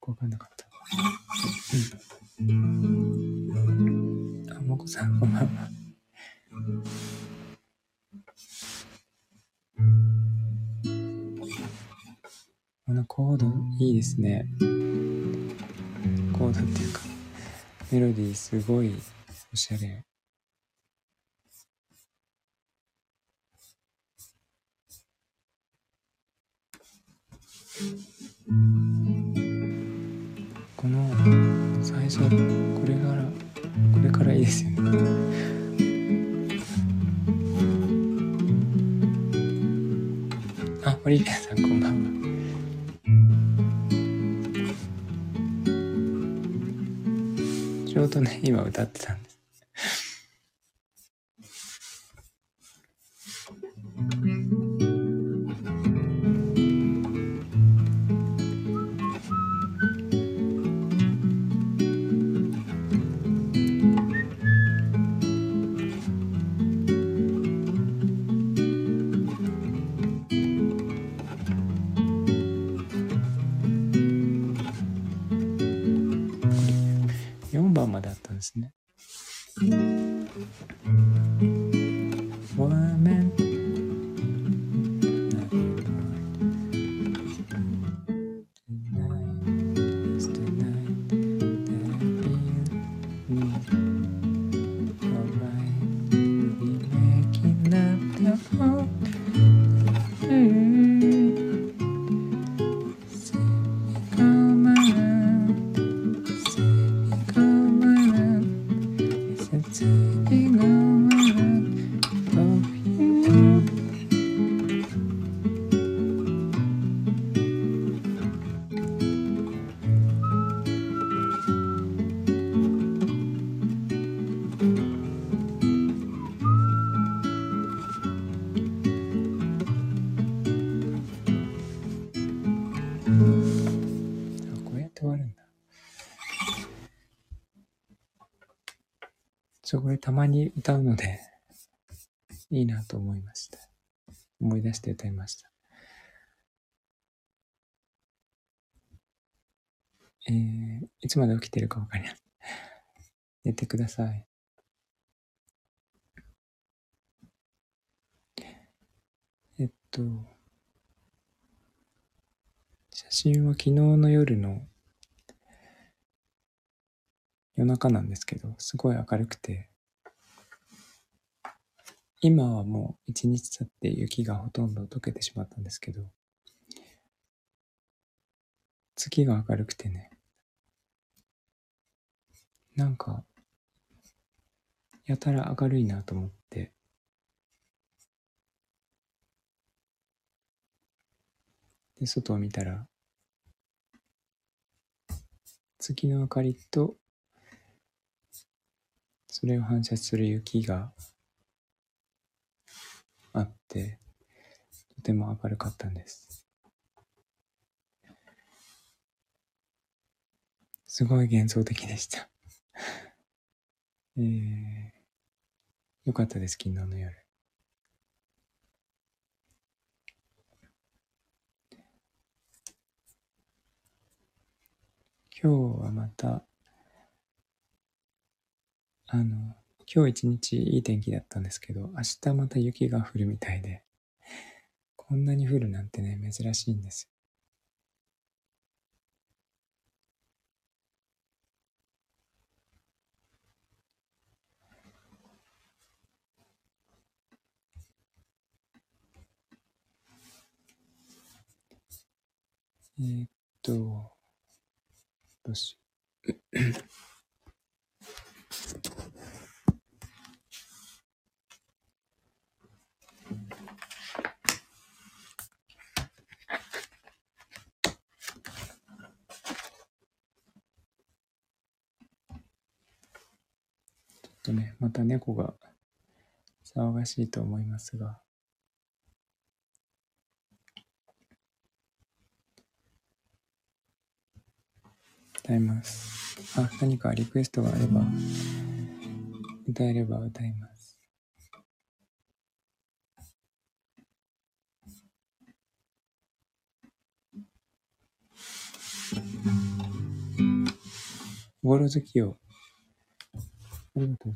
わかんなかった。あ、もこさん、こんばんは。このコードいいですね。コードっていうか、メロディーすごいおしゃれ。いいなと思いました。思い出して歌いました。えー、いつまで起きてるかわかりません。寝てください。えっと、写真は昨日の夜の夜中なんですけど、すごい明るくて、今はもう一日経って雪がほとんど溶けてしまったんですけど、月が明るくてね、なんか、やたら明るいなと思って、で、外を見たら、月の明かりと、それを反射する雪があって、とても明るかったんです。すごい幻想的でしたえー、よかったです、昨日の夜。今日はまた、あの、今日一日いい天気だったんですけど、明日また雪が降るみたいで、こんなに降るなんてね、珍しいんですえー、っと、どうしよう。ね、また猫が騒がしいと思いますが、歌います。あ、何かリクエストがあれば、歌えれば歌います。ボロ好きよ。ありがとう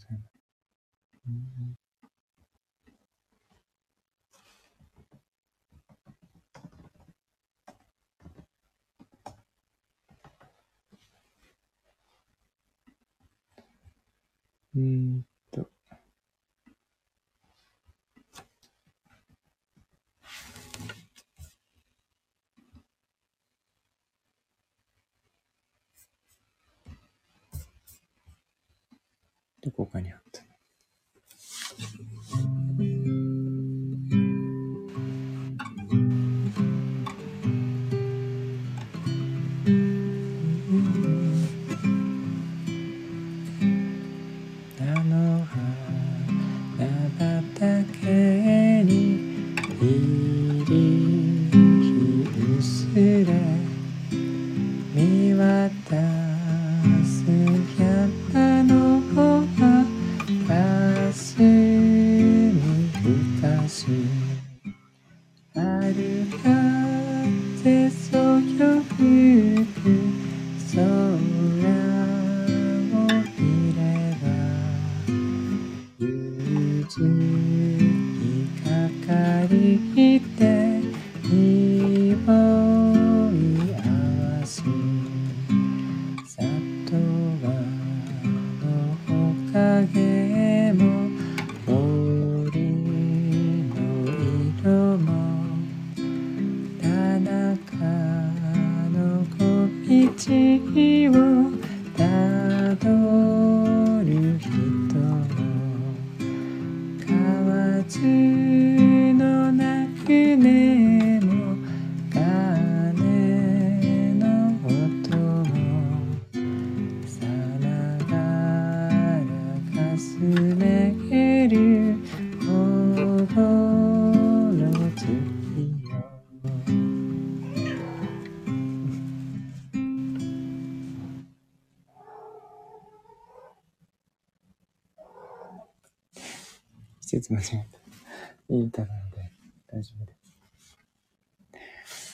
季節間違えた。いい歌なので大丈夫で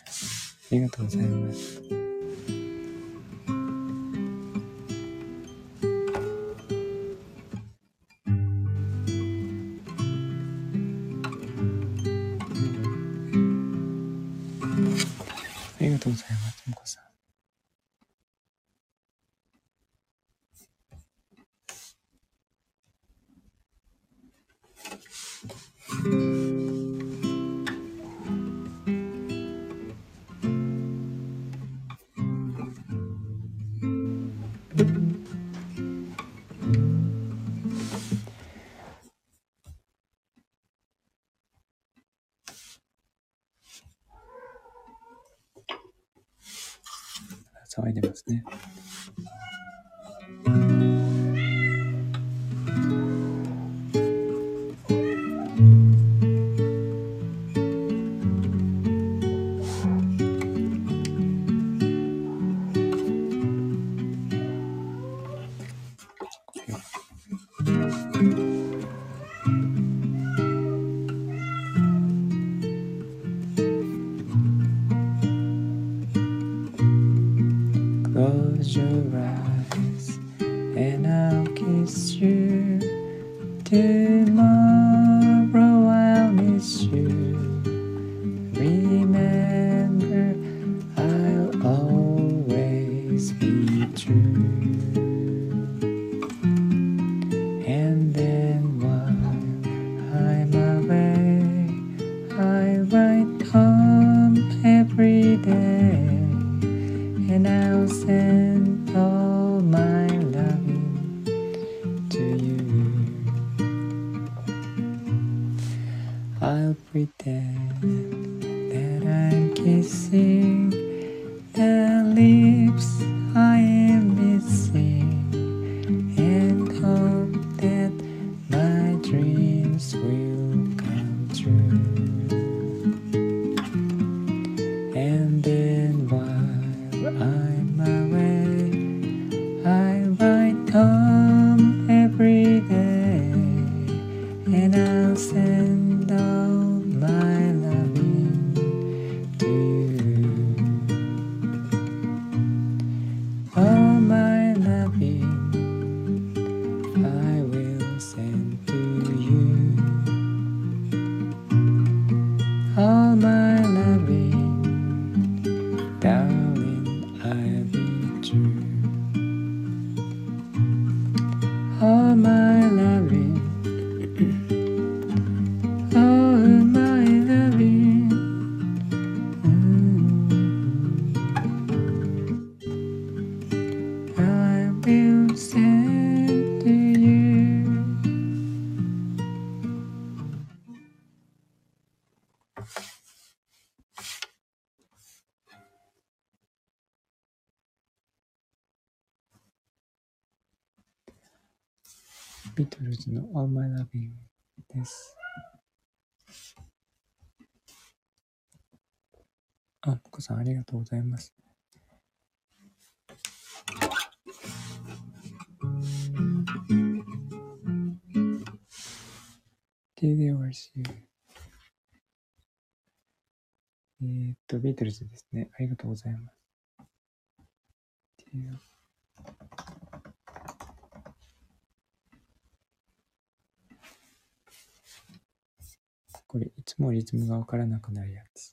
す。ありがとうございます。の All My Loving です。あ、ポコさんありがとうございます。おいし。えー、っと、ビートルズですね。ありがとうございます。リズムがわからなくなるやつ。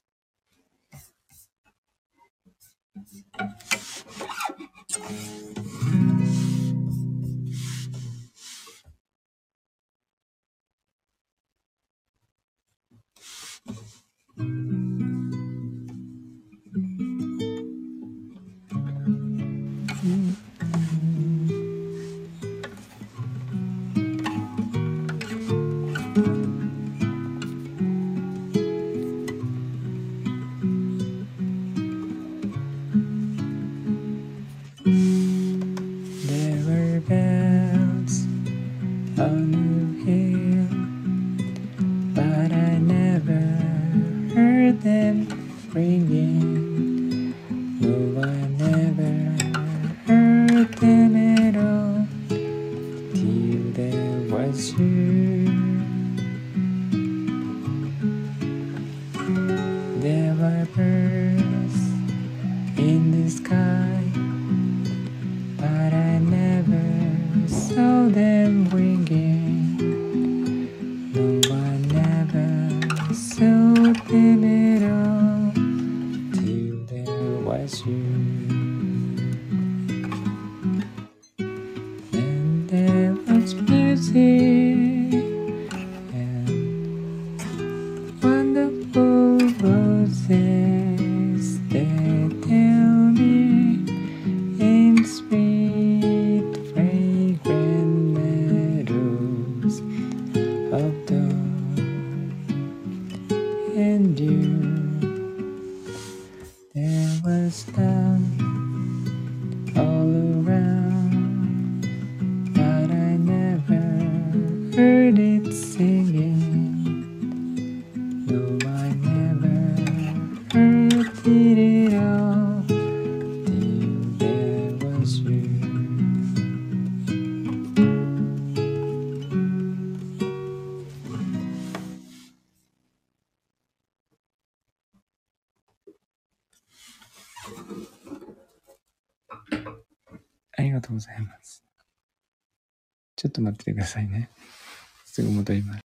ちょっと待っててくださいね。すぐ戻ります。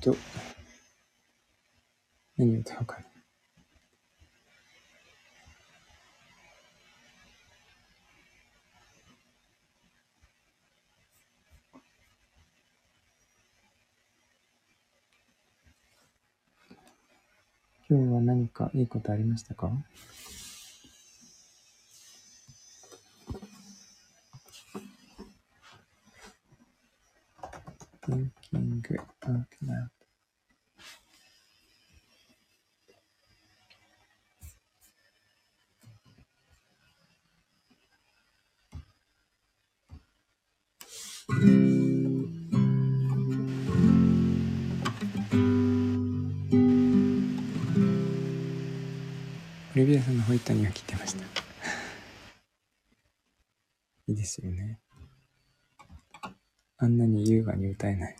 と、何を歌おうかな。今日は何かいいことありましたか？リビアさんのホイットニーは切ってました。いいですよね。あんなに優雅に歌えない。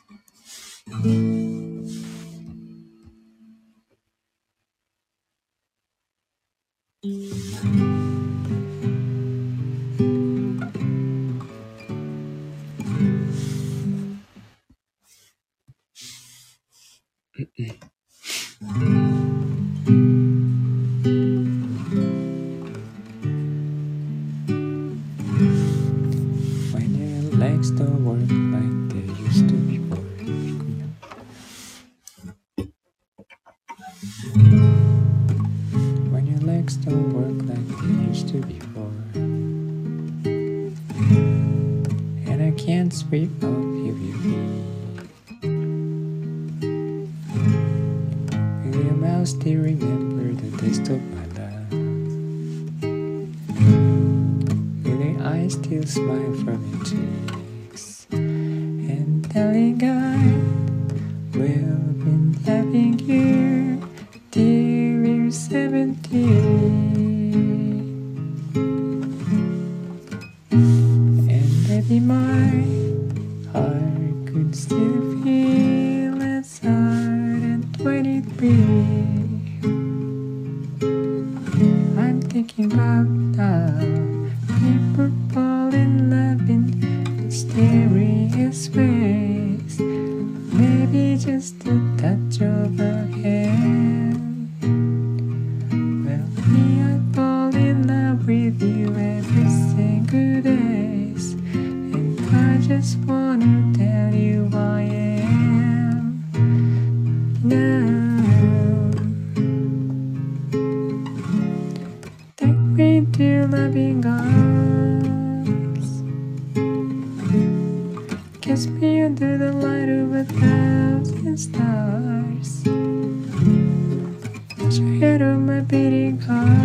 the stars. head of my beating heart.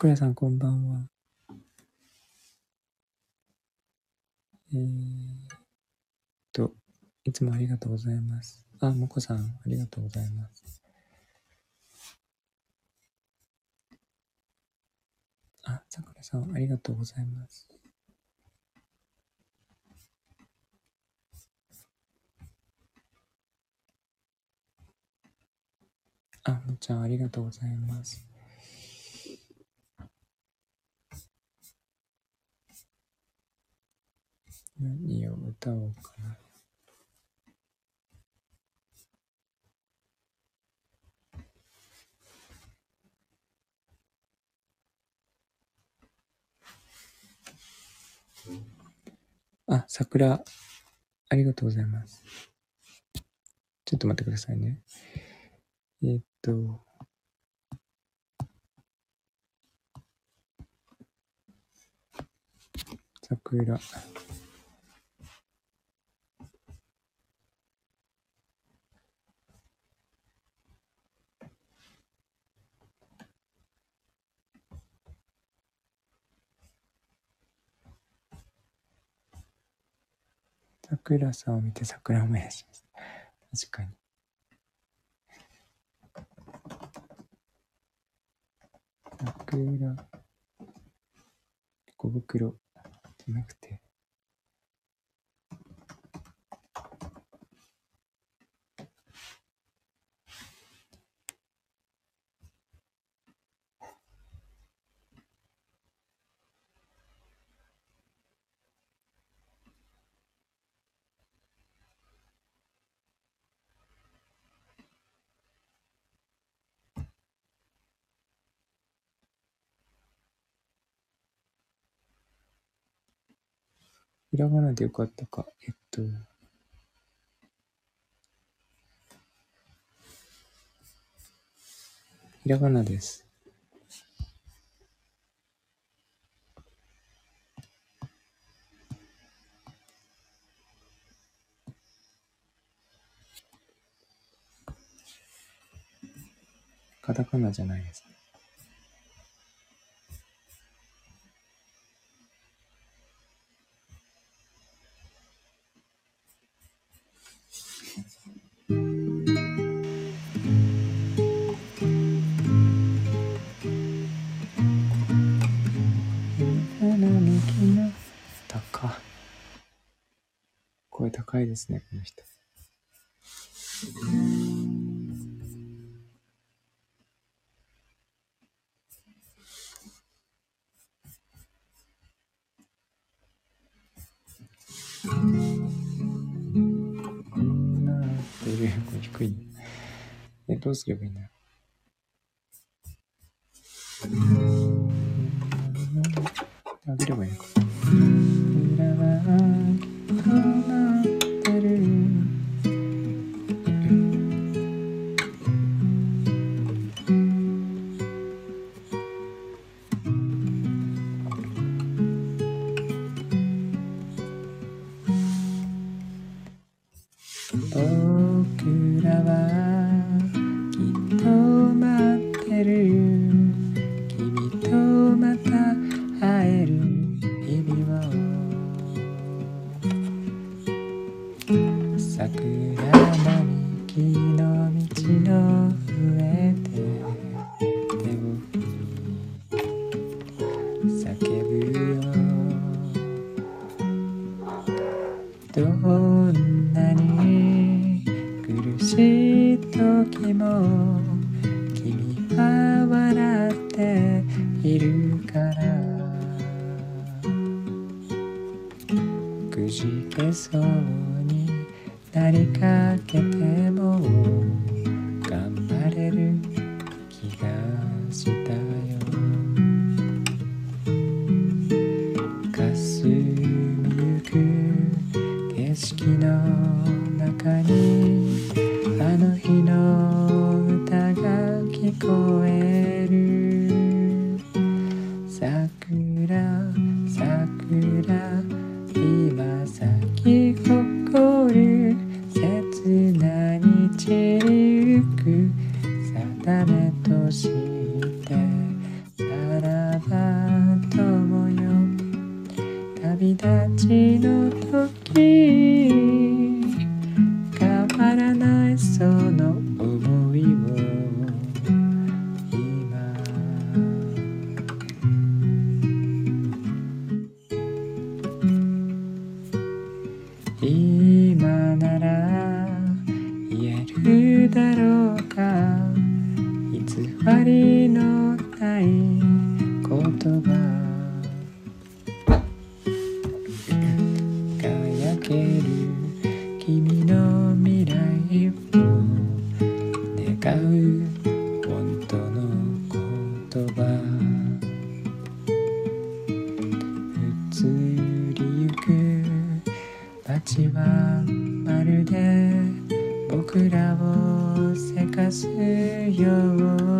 桜さん、こんばんは。えー、と、いつもありがとうございます。あ、もこさん、ありがとうございます。あ、さくらさん、ありがとうございます。あ、もちゃん、ありがとうございます。何を歌おうかな。あ、桜、ありがとうございます。ちょっと待ってくださいね。え、っと、桜。桜さんを見て桜を目い出しました。確かに。桜、小袋じゃなくて、ひらがなでよかったかえっとひらがなです。カタカナじゃないです。声高いですね、この人。なあ、っていう低い。え、どうすればいいんだ？僕らをせかすよう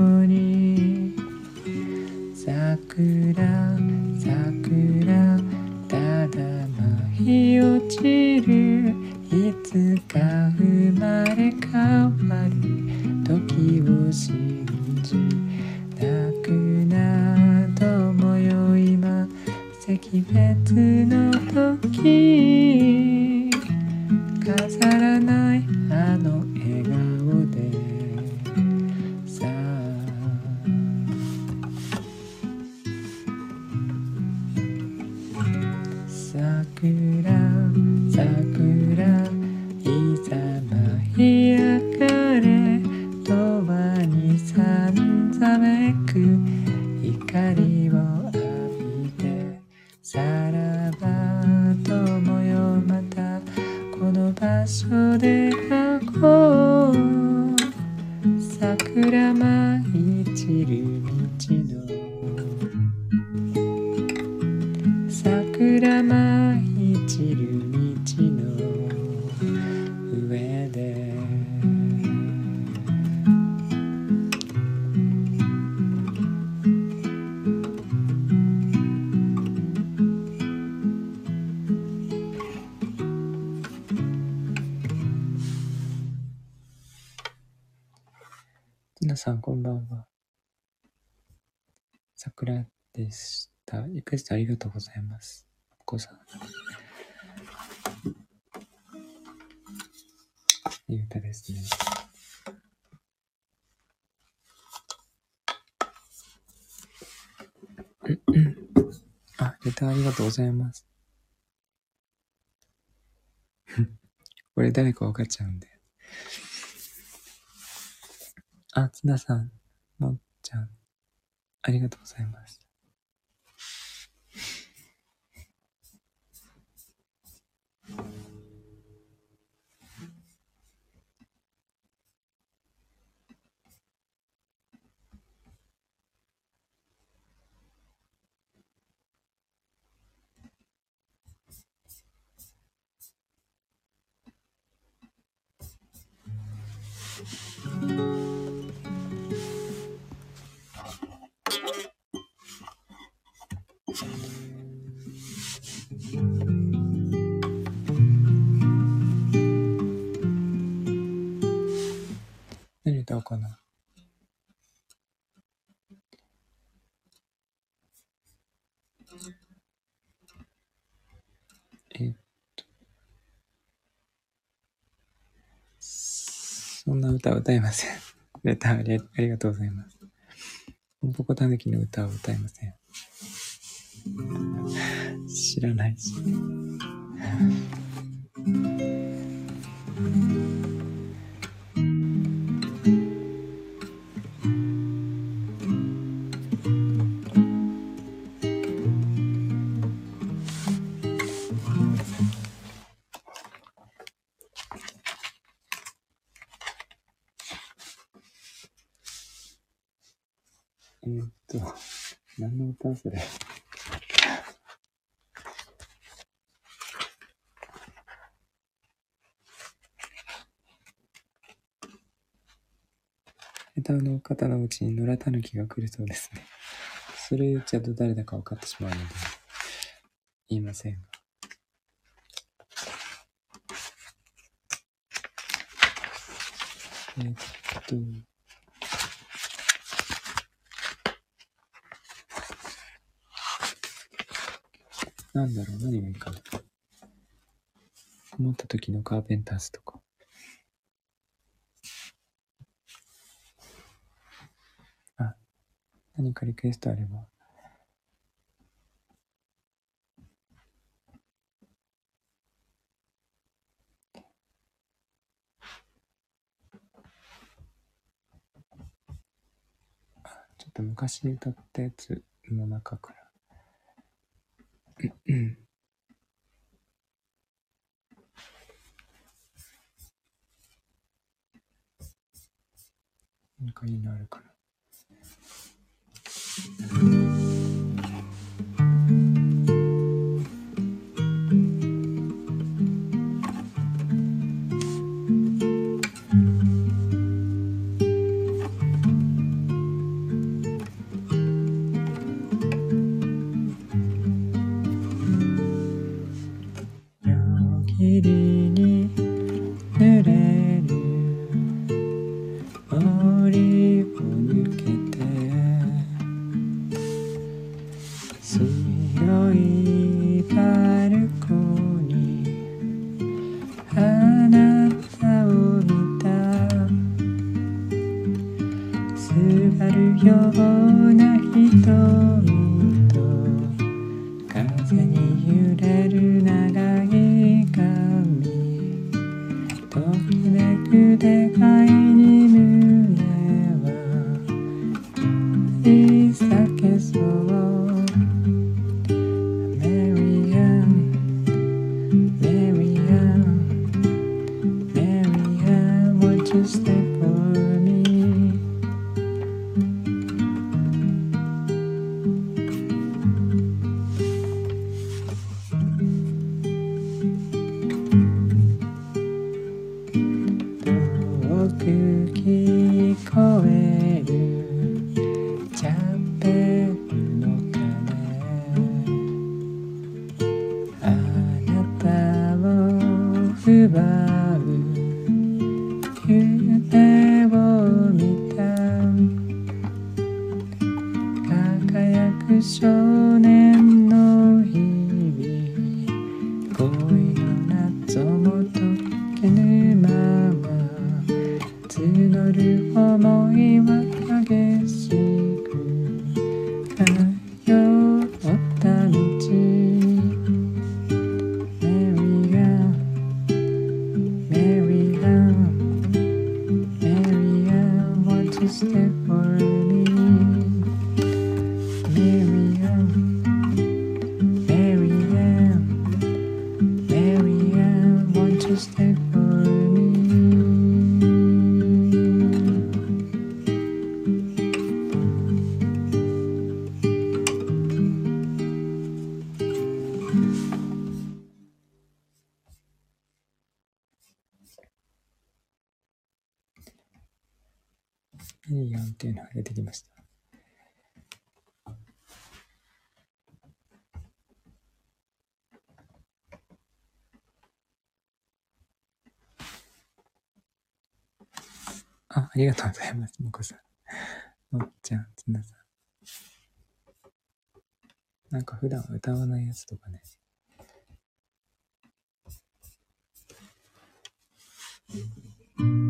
あ、りがとうございます。これ誰か分かっちゃうんで。あ、津田さん、のっちゃん、ありがとうございます。歌は歌いません。レターありがとうございます。ポンポコタヌキの歌は歌いません。知らないし。に野良タヌキが来るそうですね。それ言っちゃうと誰だか分かってしまうので、言いませんが。えーっと、なんだろう、何がいいかな。思った時のカーペンターズとか。何かリクエストあれば。あちょっと昔歌ったやつの中から。ありがとうございます、もこさん。もっちゃん、つなさん。なんか普段歌わないやつとかね。うん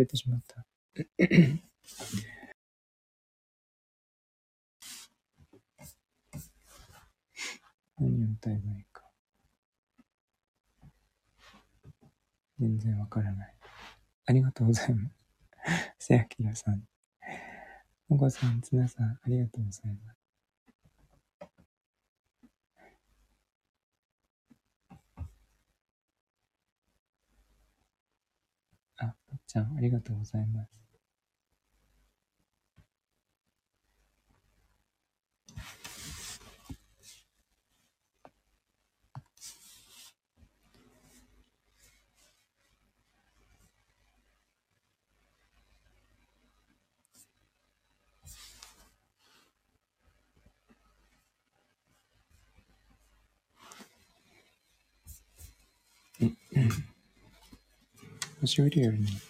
れてしまった。何を歌えばいいか。全然わからない。ありがとうございます。せやきらさん。もこさん、つなさん、ありがとうございます。ちゃん、ありがとうございます。星降りよりね。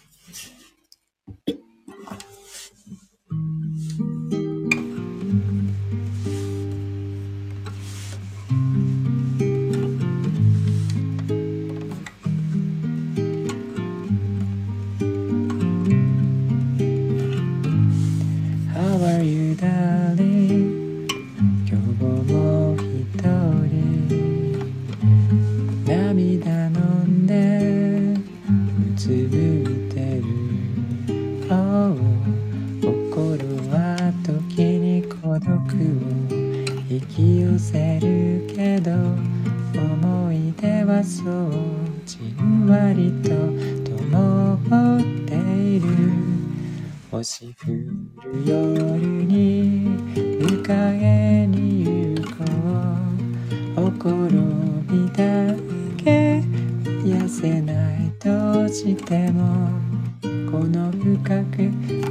思い出はそうじんわりと灯っている星降る夜に迎えに行こうほころびだけ痩せないとしてもこの深く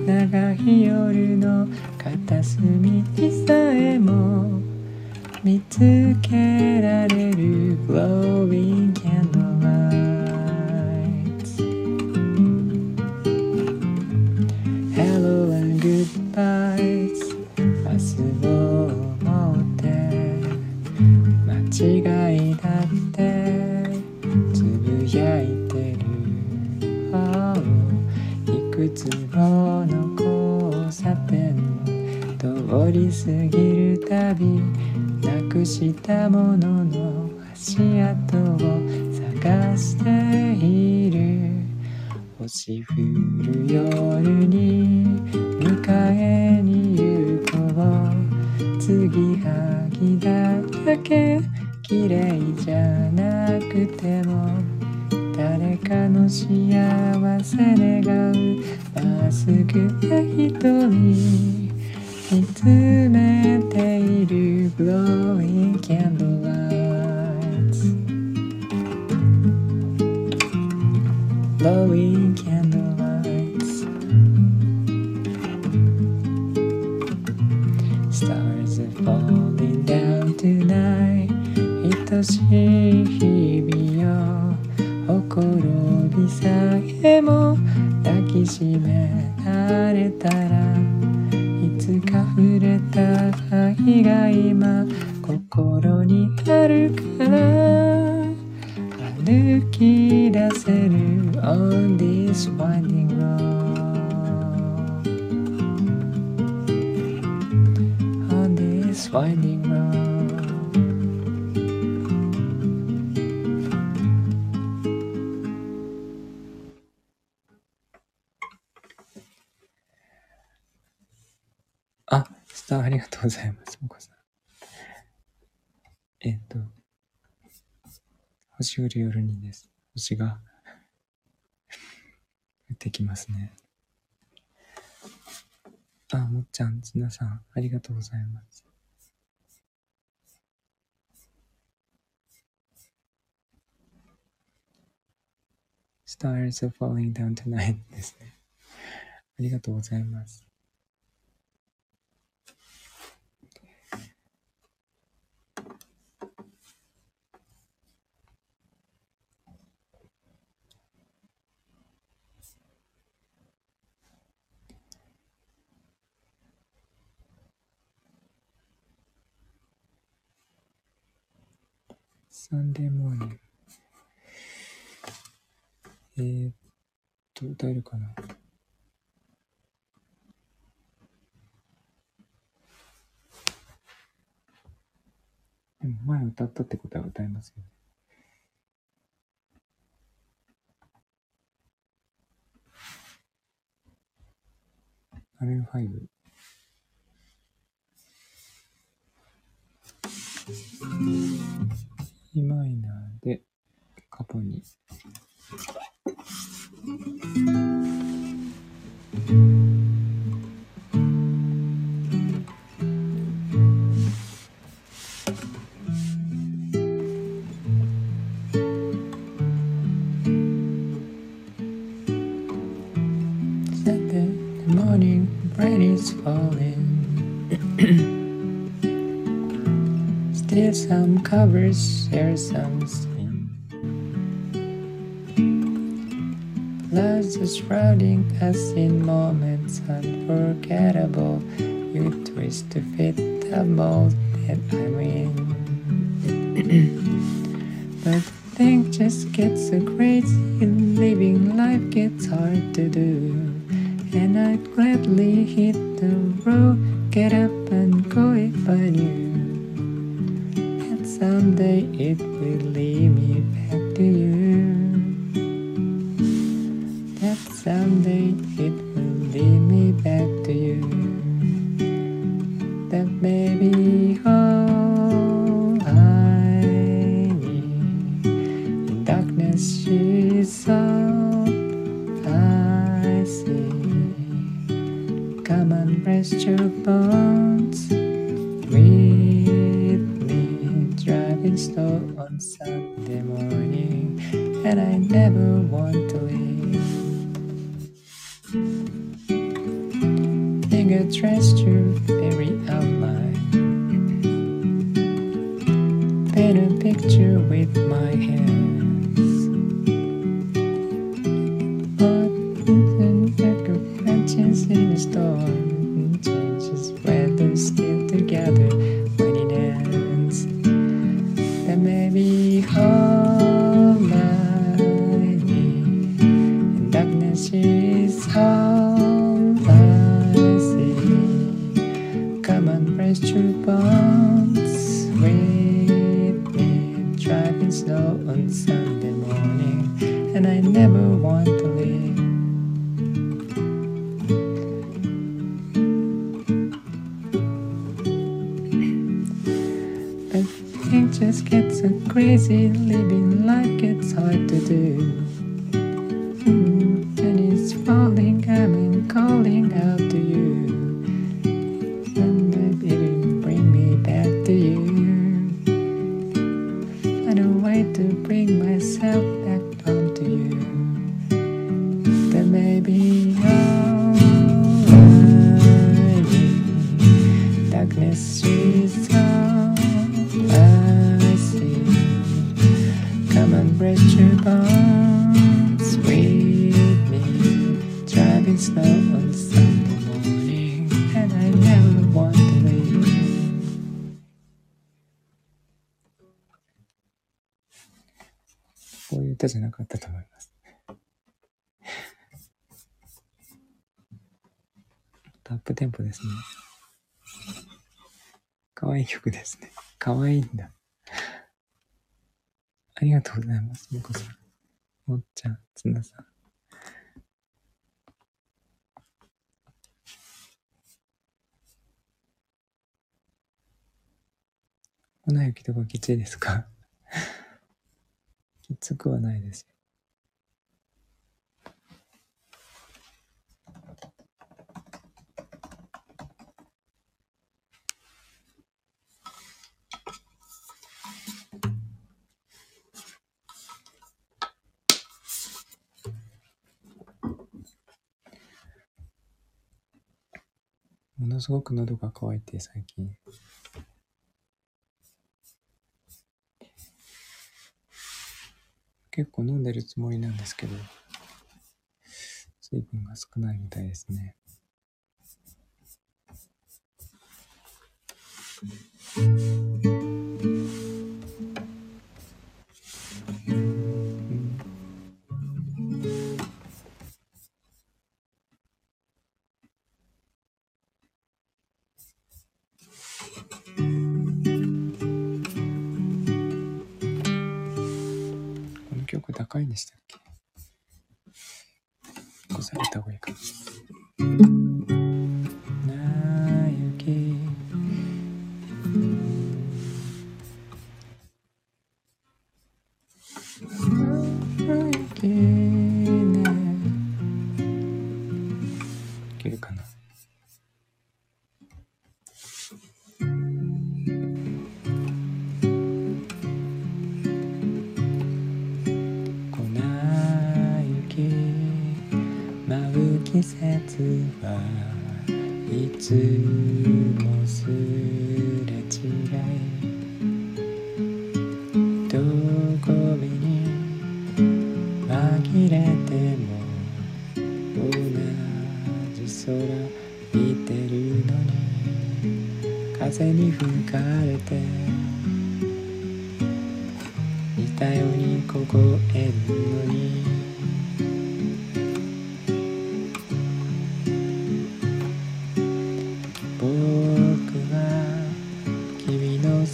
長い夜の片隅にさえも見つけられる Glowing candlelights Hello and goodbyes. 明日を思って。間違いだって。つぶやいてる。Oh いくつもの交差点。を通り過ぎるたび。なくしたもの。のスターありがとうございます。もこさん。えっと、星降る夜にです。星が降ってきますね。あ、もっちゃん、つなさん、ありがとうございます。Stars are falling down tonight ですね。ありがとうございます。サンデーモーニング。えー、っと、歌えるかな？でも前歌ったってことは歌えますよね。マファイ5。Thank you. E マイナーでカポニ Sunday, the morning rain is falling. Still some covers share some sin. Love's is shrouding us in moments unforgettable. You twist to fit the mold that I'm in. but things just get so crazy, living life gets hard to do. And I'd gladly hit the road, get up and go if I knew. Someday it will lead me back to you. That someday it テンポですね。可愛い曲ですね。可愛いんだ。ありがとうございます。もこさん。もっちゃん、つなさん。粉雪とかきついですか？きつくはないですよ。すごく喉が渇いて最近。結構飲んでるつもりなんですけど、水分が少ないみたいですね。うん高いんでしたっ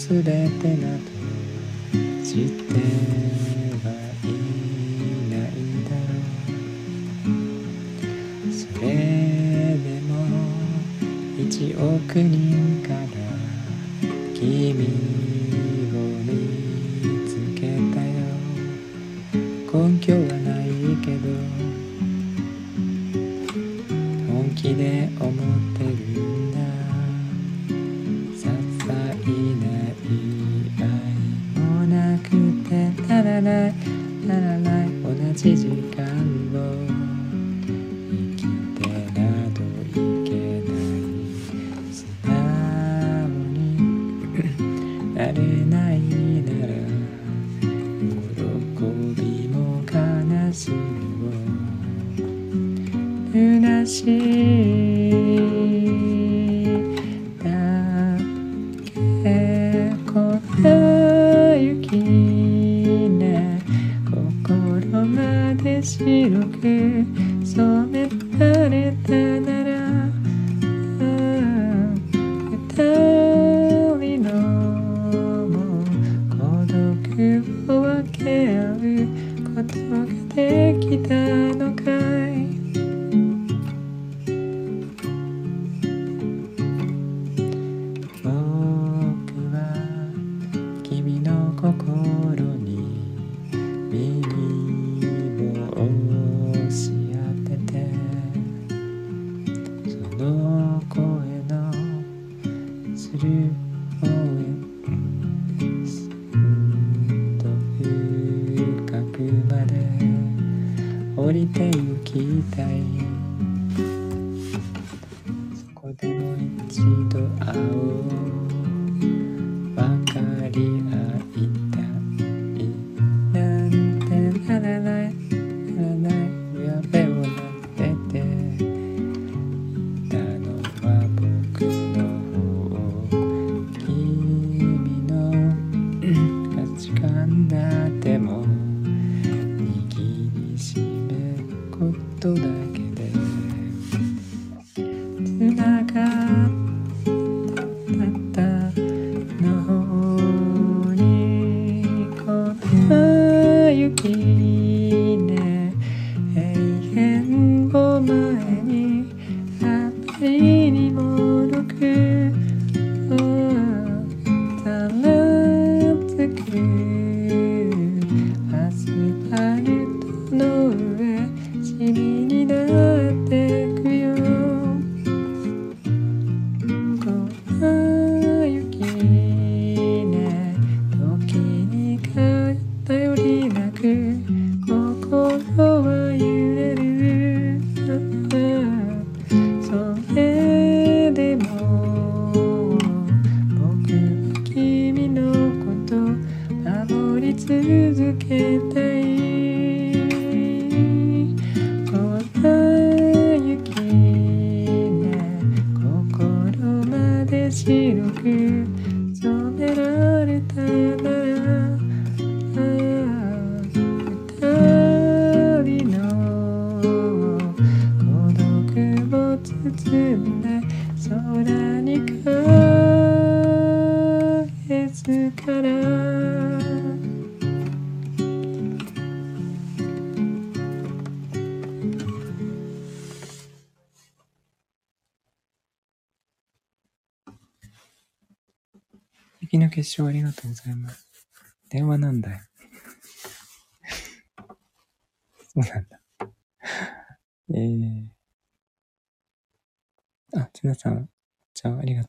忘れてなと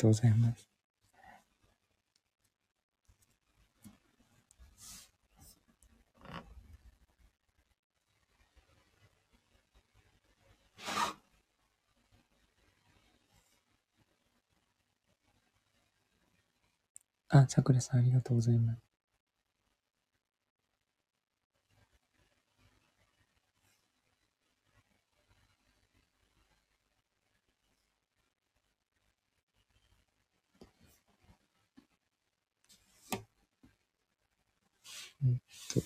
とうございます。あ、さくらさん、ありがとうございます。えっと。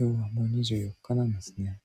今日はもう24日なんですね。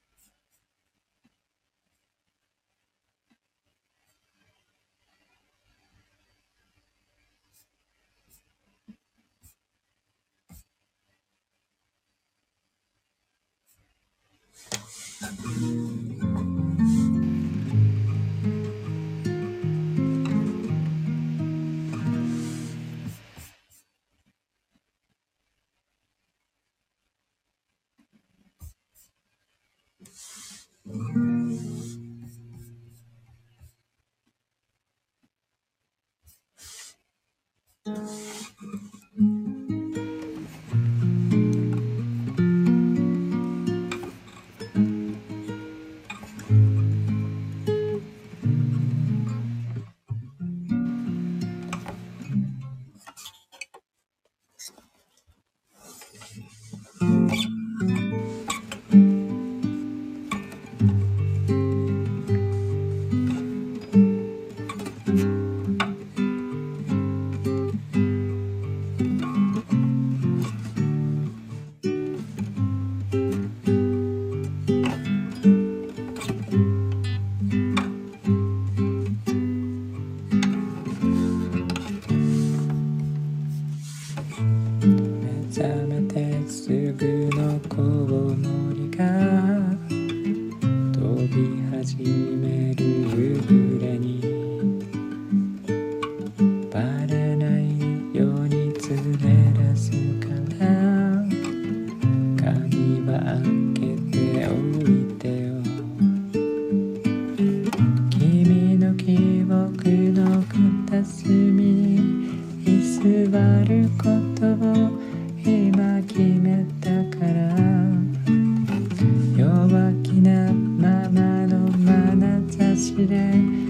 time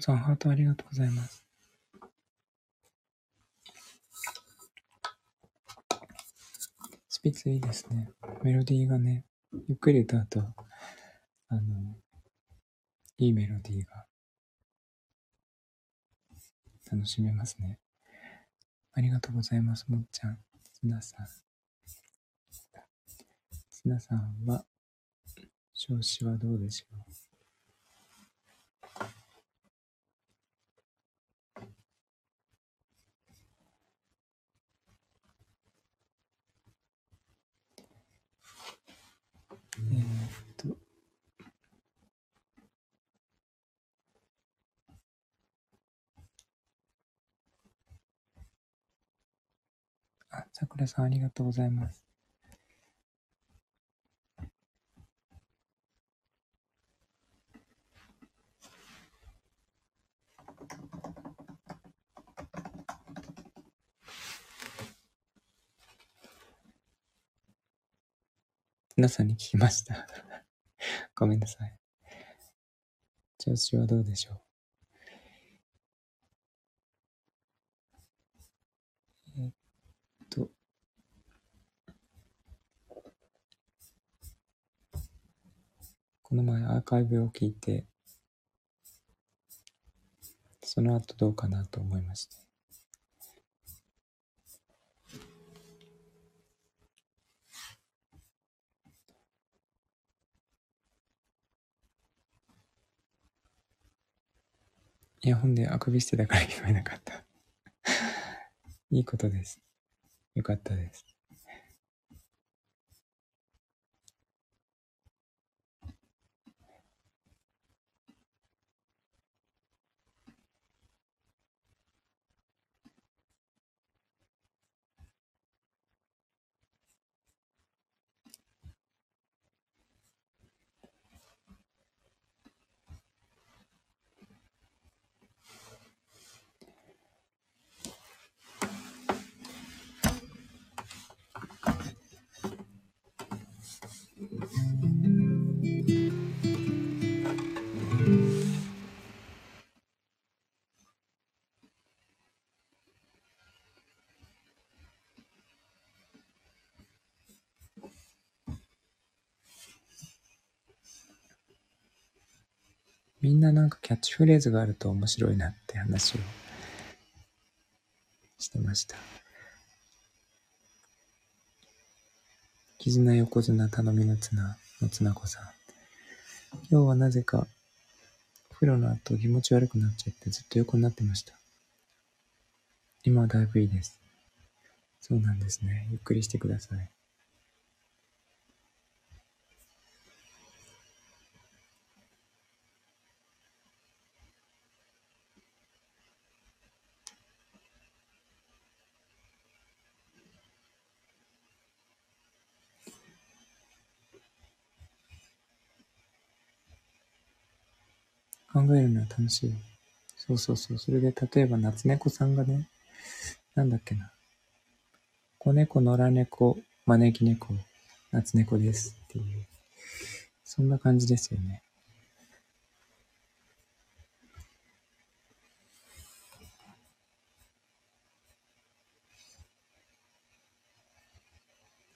さん、ハートありがとうございます。スピッツいいですね。メロディーがね、ゆっくり歌うと、あの、いいメロディーが楽しめますね。ありがとうございます、もっちゃん。つなさん。つなさんは、調子はどうでしょうえーっと、あ、さくらさんありがとうございます。皆さんに聞きました。ごめんなさい。調子はどうでしょうえーっと、この前アーカイブを聞いて、その後どうかなと思いまして。イヤホンであくびしてたから聞こえなかった。いいことです。よかったです。みんななんかキャッチフレーズがあると面白いなって話をしてました。絆横綱頼みの綱の綱子さん。今日はなぜかお風呂の後気持ち悪くなっちゃってずっと横になってました。今はだいぶいいです。そうなんですね。ゆっくりしてください。考えるのは楽しい。そうそうそう。それで、例えば、夏猫さんがね、なんだっけな。子猫、野良猫、招き猫、夏猫ですっていう。そんな感じですよね。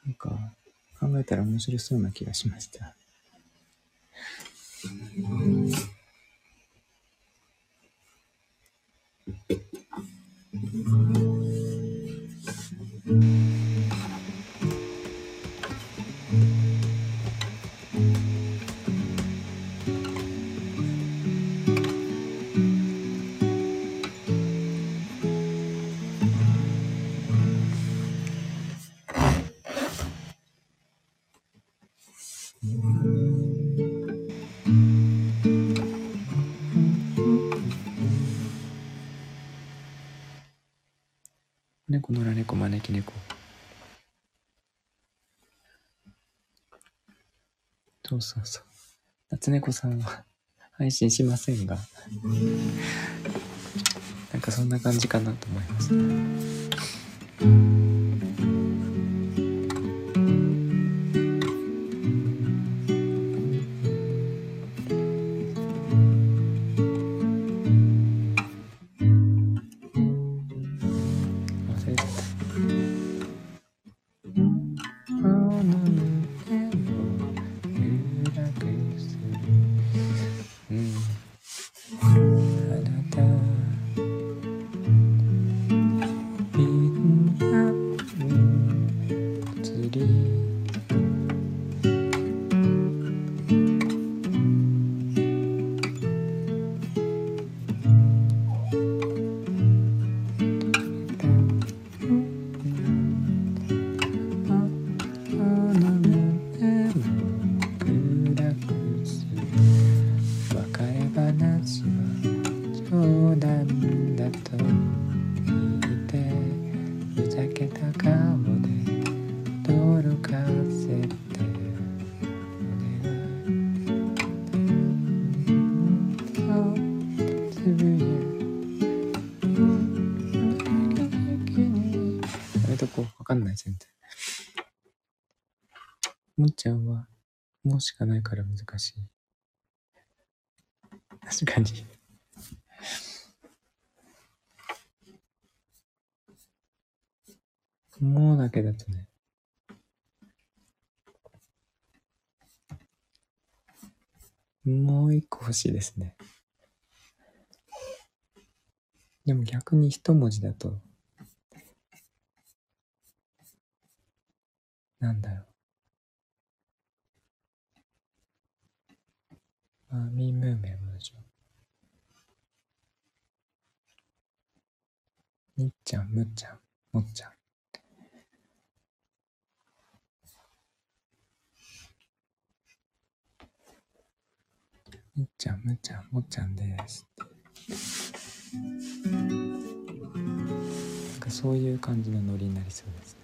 なんか、考えたら面白そうな気がしました。フフフフ。招き猫。そうそうそう。夏猫さんは配信しませんが、なんかそんな感じかなと思います。ねもう一個欲しいですね。でも逆に一文字だと、なんだろう。マミムーメンもでしょ。にっちゃん、むっちゃん、もっちゃん。にっちゃん、むっちゃん、もっちゃんですって。なんかそういう感じのノリになりそうですね。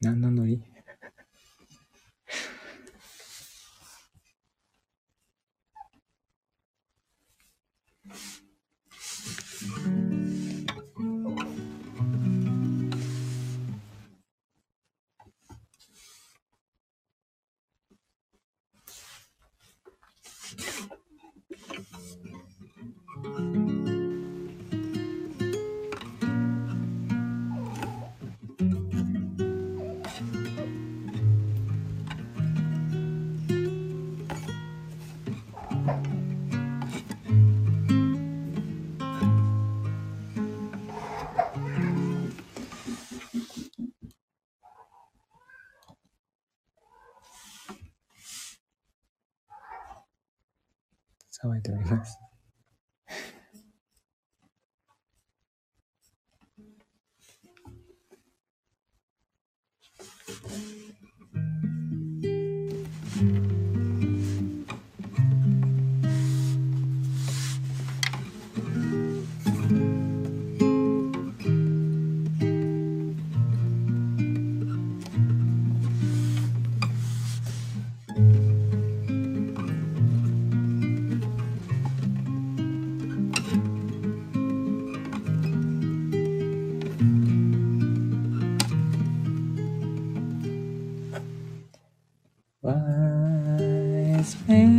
何のノリ騒いでおります。wise man.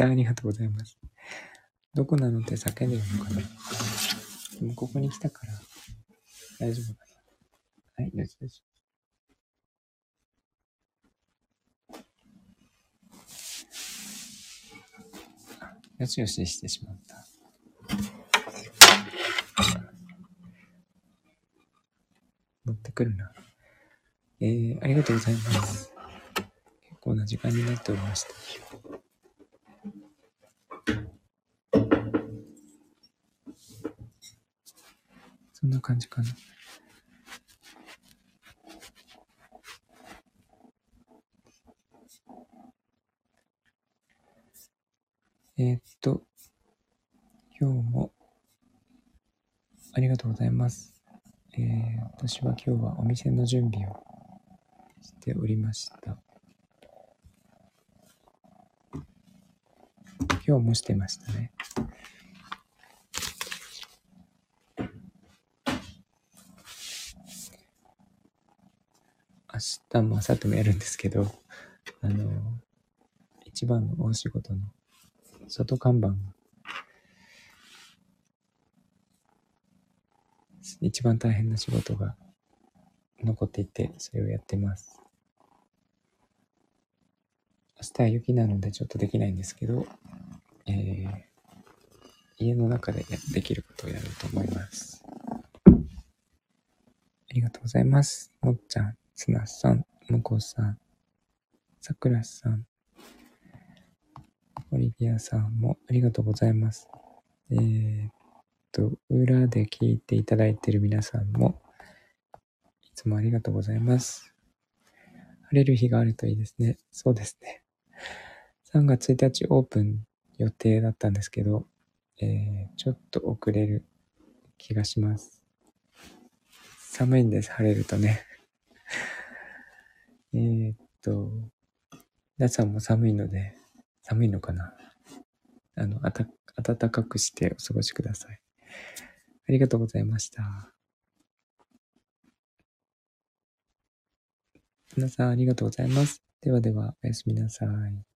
ターありがとうございます。どこなのって叫んでるのかな？でもここに来たから大丈夫かなはい、よしよし。よしよししてしまった。乗ってくるな。えー、ありがとうございます。結構な時間になっておりました。そんな感じかな。えーっと、今日もありがとうございます。えー私は今日はお店の準備をしておりました。今日もしてましたね。明日も明後日もやるんですけど、あの、一番の大仕事の外看板が一番大変な仕事が残っていて、それをやってます。明日は雪なのでちょっとできないんですけど、えー家の中でやできることをやろうと思います。ありがとうございます。のっちゃん、つなさん、むこさん、さくらさん、オリビアさんもありがとうございます。えーっと、裏で聞いていただいている皆さんも、いつもありがとうございます。晴れる日があるといいですね。そうですね。3月1日オープン予定だったんですけど、えーちょっと遅れる気がします。寒いんです、晴れるとね。えっと、皆さんも寒いので、寒いのかな？あの、あた、暖かくしてお過ごしください。ありがとうございました。皆さんありがとうございます。ではでは、おやすみなさい。